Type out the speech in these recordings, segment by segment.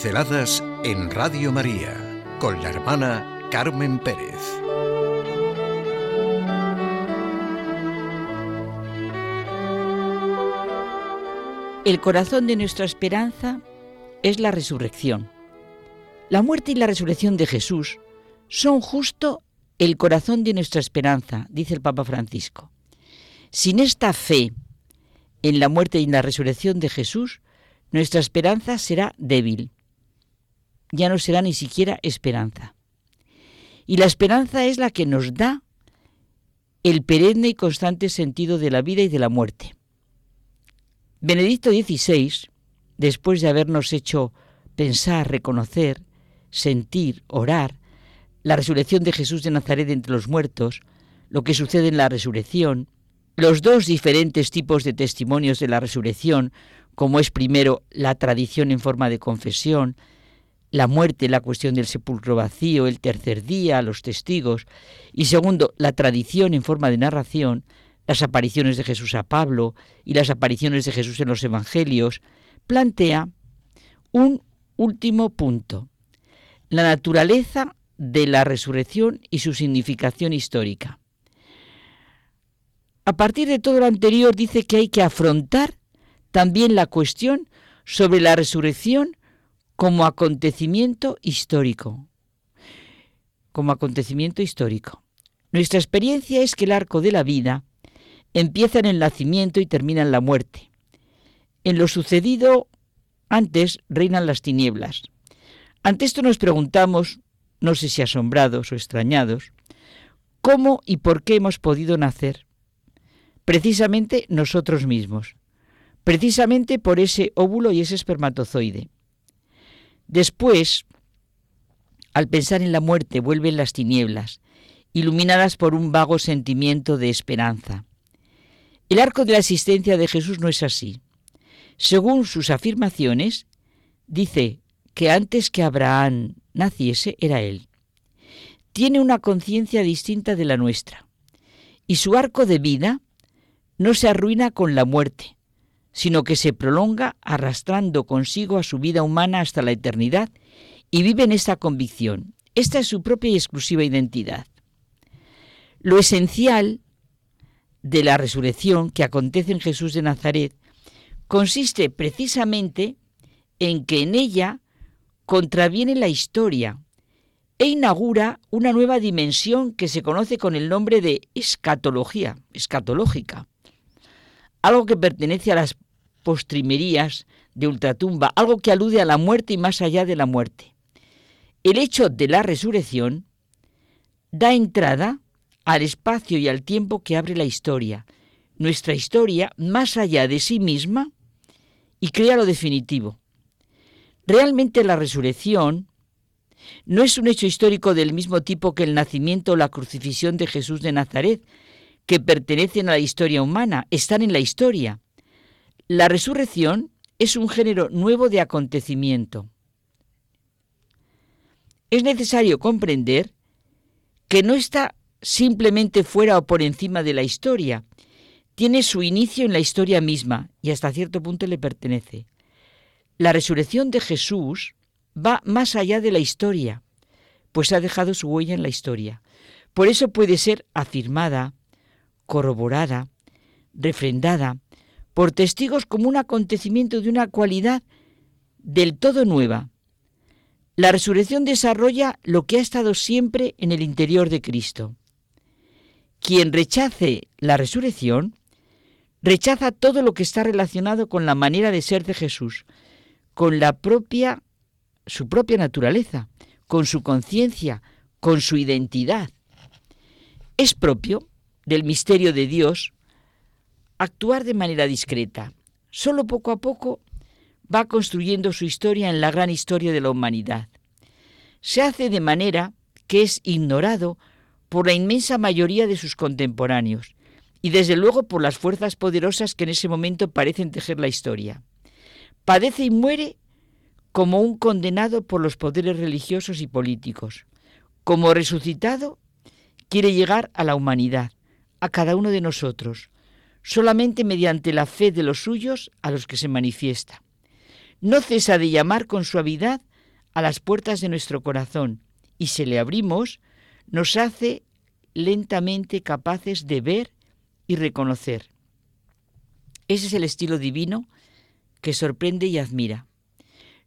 Pinceladas en Radio María con la hermana Carmen Pérez. El corazón de nuestra esperanza es la resurrección. La muerte y la resurrección de Jesús son justo el corazón de nuestra esperanza, dice el Papa Francisco. Sin esta fe en la muerte y en la resurrección de Jesús, nuestra esperanza será débil. Ya no será ni siquiera esperanza. Y la esperanza es la que nos da el perenne y constante sentido de la vida y de la muerte. Benedicto XVI, después de habernos hecho pensar, reconocer, sentir, orar, la resurrección de Jesús de Nazaret entre los muertos, lo que sucede en la resurrección, los dos diferentes tipos de testimonios de la resurrección, como es primero la tradición en forma de confesión, la muerte, la cuestión del sepulcro vacío, el tercer día, los testigos, y segundo, la tradición en forma de narración, las apariciones de Jesús a Pablo y las apariciones de Jesús en los Evangelios, plantea un último punto, la naturaleza de la resurrección y su significación histórica. A partir de todo lo anterior dice que hay que afrontar también la cuestión sobre la resurrección como acontecimiento histórico. Como acontecimiento histórico. Nuestra experiencia es que el arco de la vida empieza en el nacimiento y termina en la muerte. En lo sucedido antes reinan las tinieblas. Ante esto nos preguntamos, no sé si asombrados o extrañados, ¿cómo y por qué hemos podido nacer? precisamente nosotros mismos, precisamente por ese óvulo y ese espermatozoide. Después, al pensar en la muerte, vuelven las tinieblas, iluminadas por un vago sentimiento de esperanza. El arco de la existencia de Jesús no es así. Según sus afirmaciones, dice que antes que Abraham naciese era él. Tiene una conciencia distinta de la nuestra. Y su arco de vida no se arruina con la muerte, sino que se prolonga arrastrando consigo a su vida humana hasta la eternidad y vive en esta convicción. Esta es su propia y exclusiva identidad. Lo esencial de la resurrección que acontece en Jesús de Nazaret consiste precisamente en que en ella contraviene la historia e inaugura una nueva dimensión que se conoce con el nombre de escatología, escatológica algo que pertenece a las postrimerías de ultratumba, algo que alude a la muerte y más allá de la muerte. El hecho de la resurrección da entrada al espacio y al tiempo que abre la historia, nuestra historia más allá de sí misma y crea lo definitivo. Realmente la resurrección no es un hecho histórico del mismo tipo que el nacimiento o la crucifixión de Jesús de Nazaret, que pertenecen a la historia humana, están en la historia. La resurrección es un género nuevo de acontecimiento. Es necesario comprender que no está simplemente fuera o por encima de la historia, tiene su inicio en la historia misma y hasta cierto punto le pertenece. La resurrección de Jesús va más allá de la historia, pues ha dejado su huella en la historia. Por eso puede ser afirmada, corroborada, refrendada, por testigos como un acontecimiento de una cualidad del todo nueva. La resurrección desarrolla lo que ha estado siempre en el interior de Cristo. Quien rechace la resurrección, rechaza todo lo que está relacionado con la manera de ser de Jesús, con su propia naturaleza, con su conciencia, con su identidad. Es propio del misterio de Dios, actuar de manera discreta. Solo poco a poco va construyendo su historia en la gran historia de la humanidad. Se hace de manera que es ignorado por la inmensa mayoría de sus contemporáneos y desde luego por las fuerzas poderosas que en ese momento parecen tejer la historia. Padece y muere como un condenado por los poderes religiosos y políticos. Como resucitado, quiere llegar a la humanidad, a cada uno de nosotros, solamente mediante la fe de los suyos a los que se manifiesta. No cesa de llamar con suavidad a las puertas de nuestro corazón y se le abrimos, nos hace lentamente capaces de ver y reconocer. Ese es el estilo divino que sorprende y admira.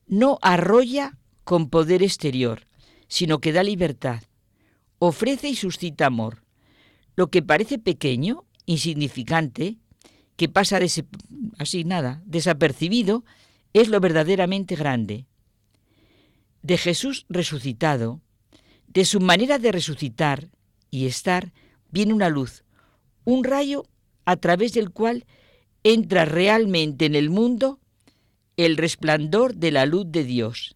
No arrolla con poder exterior, sino que da libertad. Ofrece y suscita amor. Lo que parece pequeño, insignificante, que pasa así nada, desapercibido, es lo verdaderamente grande. De Jesús resucitado, de su manera de resucitar y estar, viene una luz, un rayo a través del cual entra realmente en el mundo el resplandor de la luz de Dios.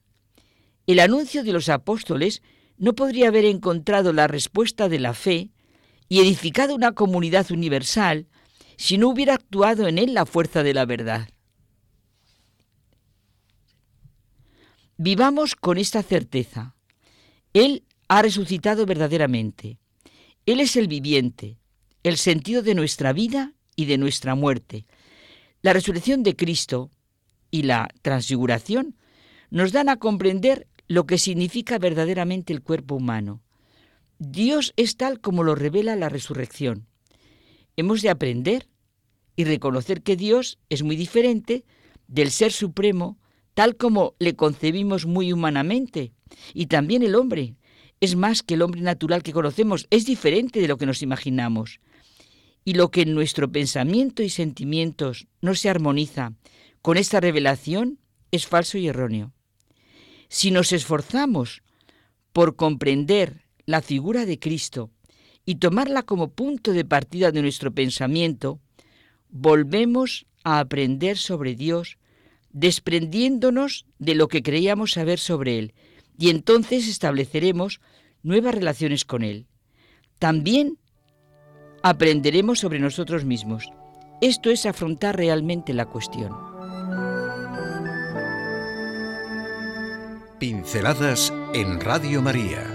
El anuncio de los apóstoles no podría haber encontrado la respuesta de la fe y edificado una comunidad universal si no hubiera actuado en él la fuerza de la verdad. Vivamos con esta certeza. Él ha resucitado verdaderamente. Él es el viviente, el sentido de nuestra vida y de nuestra muerte. La resurrección de Cristo y la transfiguración nos dan a comprender lo que significa verdaderamente el cuerpo humano. Dios es tal como lo revela la resurrección. Hemos de aprender y reconocer que Dios es muy diferente del Ser Supremo, tal como le concebimos muy humanamente. Y también el hombre es más que el hombre natural que conocemos, es diferente de lo que nos imaginamos. Y lo que en nuestro pensamiento y sentimientos no se armoniza con esta revelación es falso y erróneo. Si nos esforzamos por comprender la figura de Cristo y tomarla como punto de partida de nuestro pensamiento, volvemos a aprender sobre Dios, desprendiéndonos de lo que creíamos saber sobre Él, y entonces estableceremos nuevas relaciones con Él. También aprenderemos sobre nosotros mismos. Esto es afrontar realmente la cuestión. Pinceladas en Radio María